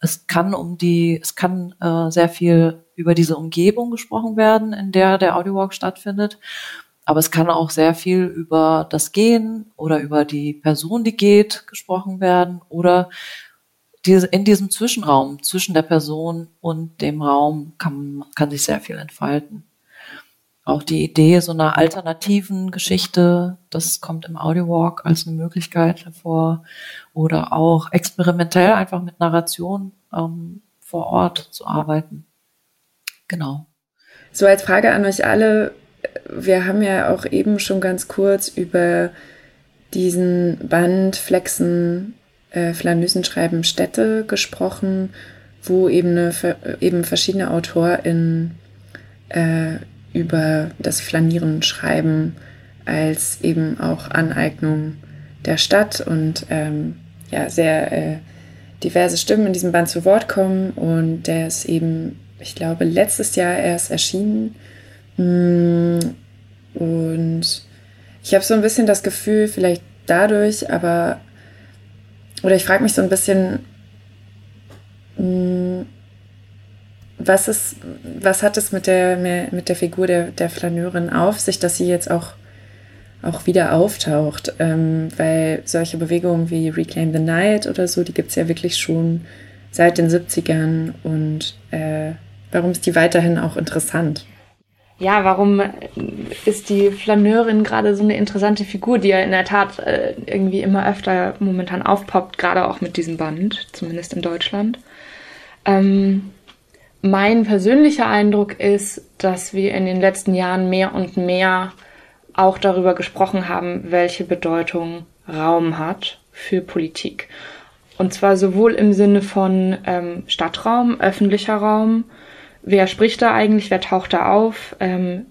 es kann um die, es kann äh, sehr viel über diese Umgebung gesprochen werden, in der der Audiowalk stattfindet. Aber es kann auch sehr viel über das Gehen oder über die Person, die geht, gesprochen werden oder in diesem Zwischenraum zwischen der Person und dem Raum kann, kann sich sehr viel entfalten. Auch die Idee so einer alternativen Geschichte, das kommt im Audiowalk als eine Möglichkeit hervor. Oder auch experimentell einfach mit Narration ähm, vor Ort zu arbeiten. Genau. So als Frage an euch alle, wir haben ja auch eben schon ganz kurz über diesen Band Flexen äh, Flanösen schreiben Städte gesprochen, wo eben, eine, eben verschiedene AutorInnen äh, über das Flanieren schreiben als eben auch Aneignung der Stadt und ähm, ja, sehr äh, diverse Stimmen in diesem Band zu Wort kommen und der ist eben, ich glaube, letztes Jahr erst erschienen. Mm, und ich habe so ein bisschen das Gefühl, vielleicht dadurch, aber oder ich frage mich so ein bisschen, hm, was ist, was hat es mit der, mit der Figur der, der Flaneurin auf sich, dass sie jetzt auch, auch wieder auftaucht? Ähm, weil solche Bewegungen wie Reclaim the Night oder so, die gibt es ja wirklich schon seit den 70ern und äh, warum ist die weiterhin auch interessant? ja, warum ist die Flaneurin gerade so eine interessante Figur, die ja in der Tat äh, irgendwie immer öfter momentan aufpoppt, gerade auch mit diesem Band, zumindest in Deutschland. Ähm, mein persönlicher Eindruck ist, dass wir in den letzten Jahren mehr und mehr auch darüber gesprochen haben, welche Bedeutung Raum hat für Politik. Und zwar sowohl im Sinne von ähm, Stadtraum, öffentlicher Raum, wer spricht da eigentlich, wer taucht da auf, ähm,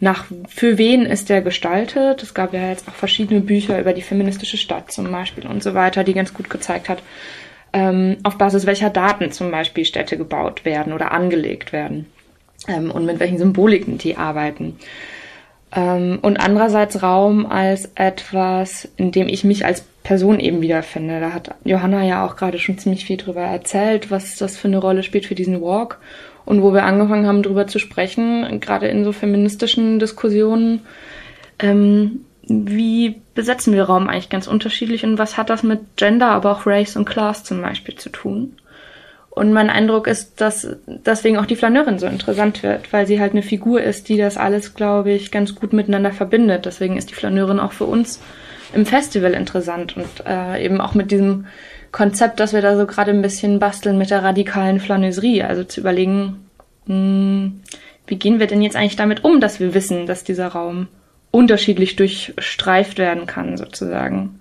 nach für wen ist der gestaltet. Es gab ja jetzt auch verschiedene Bücher über die feministische Stadt zum Beispiel und so weiter, die ganz gut gezeigt hat, ähm, auf Basis welcher Daten zum Beispiel Städte gebaut werden oder angelegt werden ähm, und mit welchen Symboliken die arbeiten. Ähm, und andererseits Raum als etwas, in dem ich mich als Person eben wiederfinde. Da hat Johanna ja auch gerade schon ziemlich viel drüber erzählt, was das für eine Rolle spielt für diesen Walk und wo wir angefangen haben, darüber zu sprechen, gerade in so feministischen Diskussionen, ähm, wie besetzen wir Raum eigentlich ganz unterschiedlich und was hat das mit Gender, aber auch Race und Class zum Beispiel zu tun? Und mein Eindruck ist, dass deswegen auch die Flaneurin so interessant wird, weil sie halt eine Figur ist, die das alles, glaube ich, ganz gut miteinander verbindet. Deswegen ist die Flaneurin auch für uns im Festival interessant und äh, eben auch mit diesem Konzept, dass wir da so gerade ein bisschen basteln mit der radikalen Flaneuserie. Also zu überlegen, mh, hm, wie gehen wir denn jetzt eigentlich damit um, dass wir wissen, dass dieser Raum unterschiedlich durchstreift werden kann, sozusagen.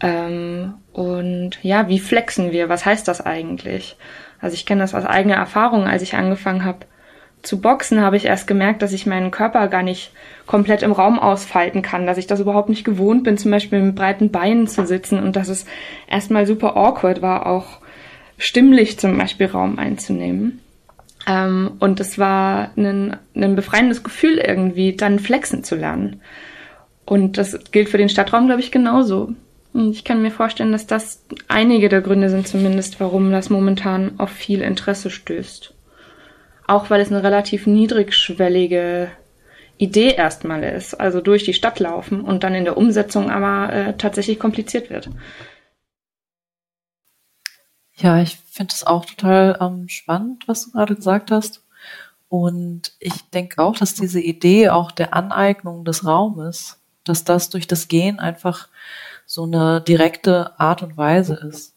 Ähm, und ja, wie flexen wir? Was heißt das eigentlich? Also ich kenne das aus eigener Erfahrung, als ich angefangen habe, zu boxen habe ich erst gemerkt, dass ich meinen Körper gar nicht komplett im Raum ausfalten kann, dass ich das überhaupt nicht gewohnt bin, zum Beispiel mit breiten Beinen zu sitzen und dass es erstmal super awkward war, auch stimmlich zum Beispiel Raum einzunehmen. Ähm, und es war ein, ein befreiendes Gefühl irgendwie, dann flexen zu lernen. Und das gilt für den Stadtraum, glaube ich, genauso. Und ich kann mir vorstellen, dass das einige der Gründe sind zumindest, warum das momentan auf viel Interesse stößt. Auch weil es eine relativ niedrigschwellige Idee erstmal ist, also durch die Stadt laufen und dann in der Umsetzung aber äh, tatsächlich kompliziert wird. Ja, ich finde es auch total ähm, spannend, was du gerade gesagt hast. Und ich denke auch, dass diese Idee auch der Aneignung des Raumes, dass das durch das Gehen einfach so eine direkte Art und Weise ist.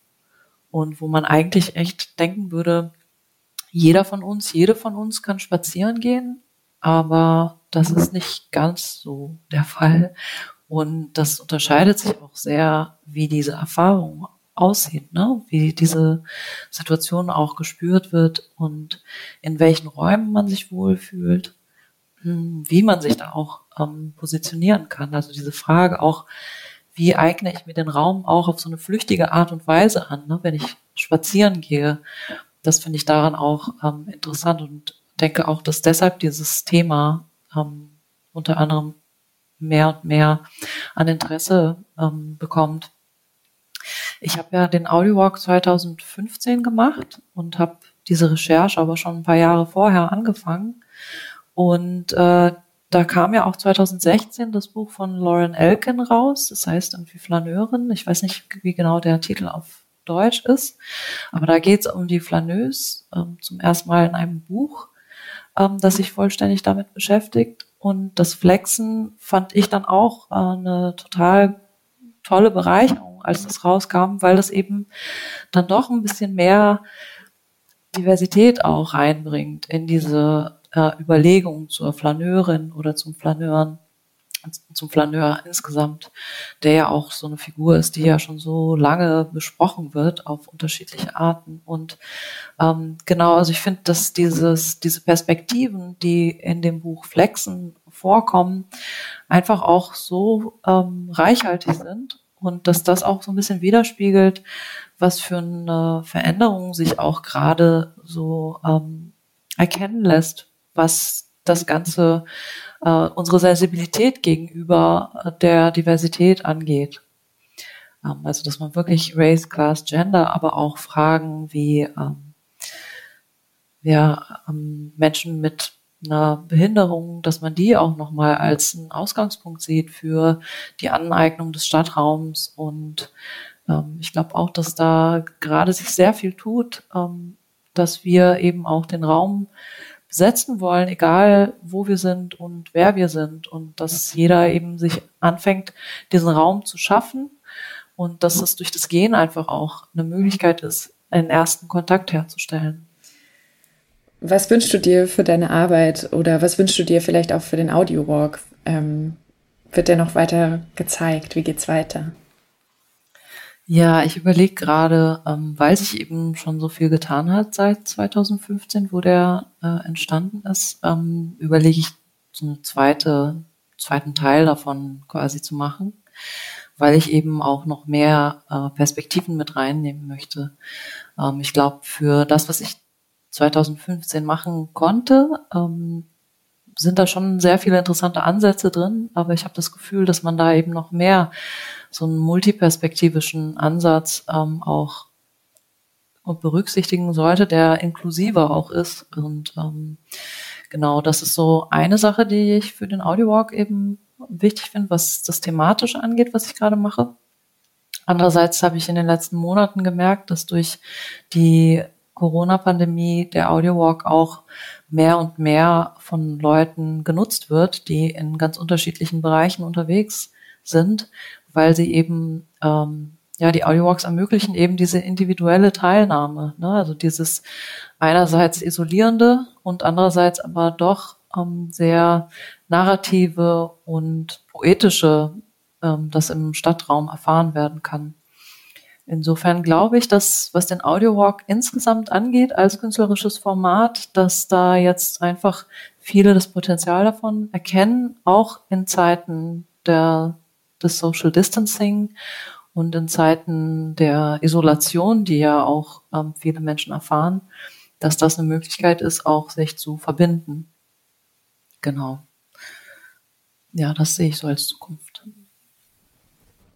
Und wo man eigentlich echt denken würde, jeder von uns, jede von uns kann spazieren gehen, aber das ist nicht ganz so der Fall. Und das unterscheidet sich auch sehr, wie diese Erfahrung aussieht, ne? wie diese Situation auch gespürt wird und in welchen Räumen man sich wohlfühlt, hm, wie man sich da auch ähm, positionieren kann. Also diese Frage auch, wie eigne ich mir den Raum auch auf so eine flüchtige Art und Weise an, ne? wenn ich spazieren gehe. Das finde ich daran auch ähm, interessant und denke auch, dass deshalb dieses Thema ähm, unter anderem mehr und mehr an Interesse ähm, bekommt. Ich habe ja den Audiowalk 2015 gemacht und habe diese Recherche aber schon ein paar Jahre vorher angefangen. Und äh, da kam ja auch 2016 das Buch von Lauren Elkin raus, das heißt irgendwie Flaneurin. Ich weiß nicht, wie genau der Titel auf Deutsch ist, aber da geht es um die Flaneuse ähm, zum ersten Mal in einem Buch, ähm, das sich vollständig damit beschäftigt. Und das Flexen fand ich dann auch äh, eine total tolle Bereicherung, als das rauskam, weil das eben dann doch ein bisschen mehr Diversität auch reinbringt in diese äh, Überlegungen zur Flaneurin oder zum Flaneuren, zum Flaneur insgesamt, der ja auch so eine Figur ist, die ja schon so lange besprochen wird auf unterschiedliche Arten. Und ähm, genau, also ich finde, dass dieses, diese Perspektiven, die in dem Buch Flexen vorkommen, einfach auch so ähm, reichhaltig sind und dass das auch so ein bisschen widerspiegelt, was für eine Veränderung sich auch gerade so ähm, erkennen lässt was das Ganze, äh, unsere Sensibilität gegenüber der Diversität angeht. Ähm, also, dass man wirklich Race, Class, Gender, aber auch Fragen wie ähm, ja, ähm, Menschen mit einer Behinderung, dass man die auch nochmal als einen Ausgangspunkt sieht für die Aneignung des Stadtraums. Und ähm, ich glaube auch, dass da gerade sich sehr viel tut, ähm, dass wir eben auch den Raum besetzen wollen, egal wo wir sind und wer wir sind und dass jeder eben sich anfängt, diesen Raum zu schaffen und dass es durch das Gehen einfach auch eine Möglichkeit ist, einen ersten Kontakt herzustellen. Was wünschst du dir für deine Arbeit oder was wünschst du dir vielleicht auch für den Audio Walk? Ähm, wird der noch weiter gezeigt? Wie geht's weiter? Ja, ich überlege gerade, ähm, weil sich eben schon so viel getan hat seit 2015, wo der äh, entstanden ist, ähm, überlege ich so einen zweite, zweiten Teil davon quasi zu machen, weil ich eben auch noch mehr äh, Perspektiven mit reinnehmen möchte. Ähm, ich glaube, für das, was ich 2015 machen konnte, ähm, sind da schon sehr viele interessante Ansätze drin, aber ich habe das Gefühl, dass man da eben noch mehr so einen multiperspektivischen Ansatz ähm, auch berücksichtigen sollte, der inklusiver auch ist. Und ähm, genau, das ist so eine Sache, die ich für den Audiowalk eben wichtig finde, was das Thematische angeht, was ich gerade mache. Andererseits habe ich in den letzten Monaten gemerkt, dass durch die Corona-Pandemie der Audiowalk auch mehr und mehr von Leuten genutzt wird, die in ganz unterschiedlichen Bereichen unterwegs sind, weil sie eben ähm, ja die Audiowalks ermöglichen eben diese individuelle Teilnahme, ne? also dieses einerseits isolierende und andererseits aber doch ähm, sehr narrative und poetische, ähm, das im Stadtraum erfahren werden kann. Insofern glaube ich, dass was den Audiowalk insgesamt angeht als künstlerisches Format, dass da jetzt einfach viele das Potenzial davon erkennen, auch in Zeiten der des Social Distancing und in Zeiten der Isolation, die ja auch ähm, viele Menschen erfahren, dass das eine Möglichkeit ist, auch sich zu verbinden. Genau. Ja, das sehe ich so als Zukunft.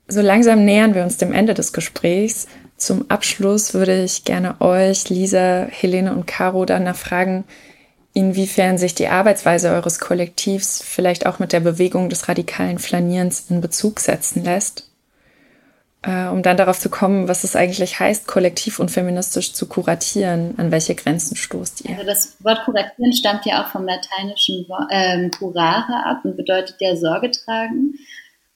So langsam nähern wir uns dem Ende des Gesprächs. Zum Abschluss würde ich gerne euch, Lisa, Helene und Caro, danach fragen, inwiefern sich die Arbeitsweise eures Kollektivs vielleicht auch mit der Bewegung des radikalen Flanierens in Bezug setzen lässt, äh, um dann darauf zu kommen, was es eigentlich heißt, kollektiv und feministisch zu kuratieren. An welche Grenzen stoßt ihr? Also das Wort kuratieren stammt ja auch vom lateinischen äh, curare ab und bedeutet ja Sorge tragen.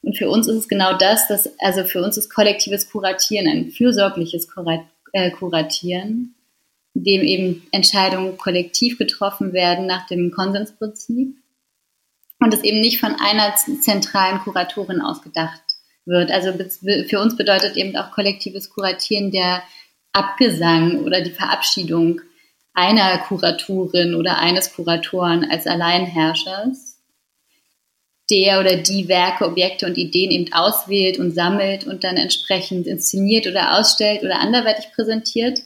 Und für uns ist es genau das, dass, also für uns ist kollektives Kuratieren ein fürsorgliches äh, Kuratieren in dem eben Entscheidungen kollektiv getroffen werden nach dem Konsensprinzip und es eben nicht von einer zentralen Kuratorin ausgedacht wird. Also für uns bedeutet eben auch kollektives Kuratieren der Abgesang oder die Verabschiedung einer Kuratorin oder eines Kuratoren als Alleinherrschers, der oder die Werke, Objekte und Ideen eben auswählt und sammelt und dann entsprechend inszeniert oder ausstellt oder anderweitig präsentiert.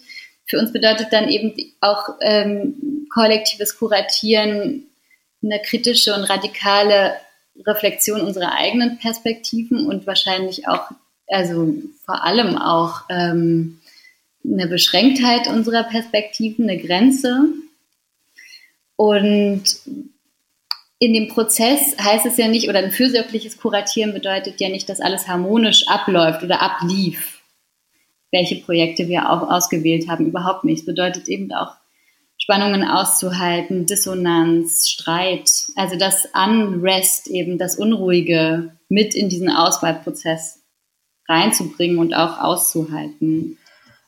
Für uns bedeutet dann eben auch ähm, kollektives Kuratieren eine kritische und radikale Reflexion unserer eigenen Perspektiven und wahrscheinlich auch, also vor allem auch ähm, eine Beschränktheit unserer Perspektiven, eine Grenze. Und in dem Prozess heißt es ja nicht, oder ein fürsorgliches Kuratieren bedeutet ja nicht, dass alles harmonisch abläuft oder ablief, welche Projekte wir auch ausgewählt haben. Überhaupt nicht. Es bedeutet eben auch, Spannungen auszuhalten, Dissonanz, Streit, also das Unrest, eben das Unruhige mit in diesen Auswahlprozess reinzubringen und auch auszuhalten.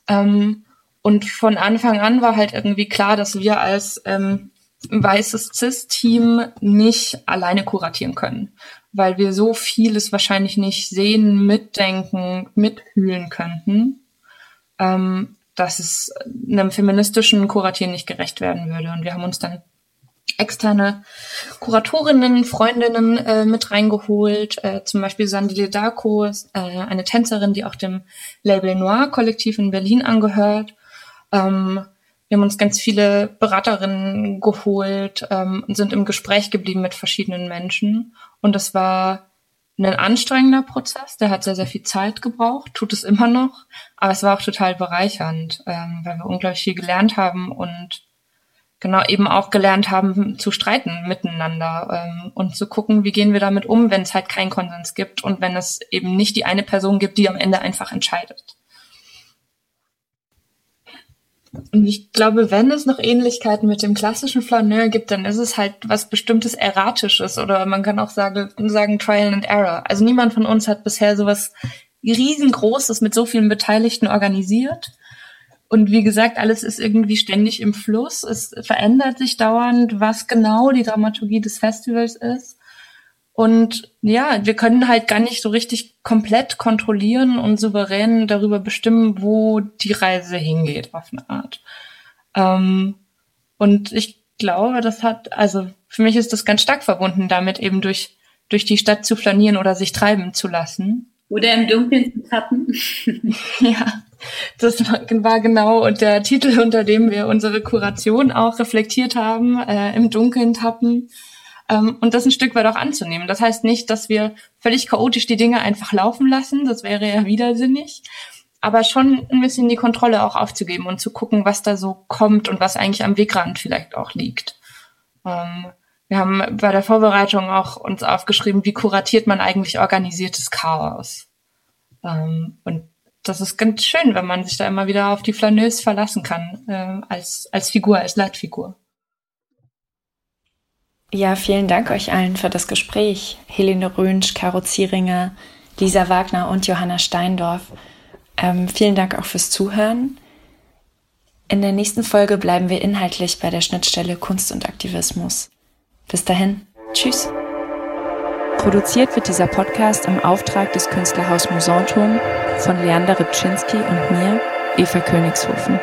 Ähm, und von Anfang an war halt irgendwie klar, dass wir als ähm, weißes CIS-Team nicht alleine kuratieren können, weil wir so vieles wahrscheinlich nicht sehen, mitdenken, mitfühlen könnten, ähm, dass es einem feministischen Kuratieren nicht gerecht werden würde. Und wir haben uns dann externe Kuratorinnen, Freundinnen äh, mit reingeholt, äh, zum Beispiel Sandile Darko, äh, eine Tänzerin, die auch dem Label Noir Kollektiv in Berlin angehört. Ähm, wir haben uns ganz viele Beraterinnen geholt ähm, und sind im Gespräch geblieben mit verschiedenen Menschen. Und das war ein anstrengender Prozess, der hat sehr, sehr viel Zeit gebraucht, tut es immer noch, aber es war auch total bereichernd, ähm, weil wir unglaublich viel gelernt haben und genau eben auch gelernt haben zu streiten miteinander ähm, und zu gucken, wie gehen wir damit um, wenn es halt keinen Konsens gibt und wenn es eben nicht die eine Person gibt, die am Ende einfach entscheidet. Und ich glaube, wenn es noch Ähnlichkeiten mit dem klassischen Flaneur gibt, dann ist es halt was bestimmtes Erratisches oder man kann auch sagen, sagen Trial and Error. Also niemand von uns hat bisher sowas riesengroßes mit so vielen Beteiligten organisiert. Und wie gesagt, alles ist irgendwie ständig im Fluss. Es verändert sich dauernd, was genau die Dramaturgie des Festivals ist. Und ja, wir können halt gar nicht so richtig komplett kontrollieren und souverän darüber bestimmen, wo die Reise hingeht, auf eine Art. Ähm, und ich glaube, das hat, also für mich ist das ganz stark verbunden damit, eben durch, durch die Stadt zu flanieren oder sich treiben zu lassen. Oder im Dunkeln zu tappen. ja, das war genau der Titel, unter dem wir unsere Kuration auch reflektiert haben, äh, im Dunkeln tappen. Ähm, und das ein Stück weit auch anzunehmen. Das heißt nicht, dass wir völlig chaotisch die Dinge einfach laufen lassen, das wäre ja widersinnig, aber schon ein bisschen die Kontrolle auch aufzugeben und zu gucken, was da so kommt und was eigentlich am Wegrand vielleicht auch liegt. Ähm, wir haben bei der Vorbereitung auch uns aufgeschrieben, wie kuratiert man eigentlich organisiertes Chaos. Ähm, und das ist ganz schön, wenn man sich da immer wieder auf die Flaneuse verlassen kann, äh, als, als Figur, als Leitfigur. Ja, vielen Dank euch allen für das Gespräch. Helene Rönsch, Caro Zieringer, Lisa Wagner und Johanna Steindorf. Ähm, vielen Dank auch fürs Zuhören. In der nächsten Folge bleiben wir inhaltlich bei der Schnittstelle Kunst und Aktivismus. Bis dahin, tschüss. Produziert wird dieser Podcast im Auftrag des Künstlerhaus Musanturm von Leander Rybczynski und mir, Eva Königshofen.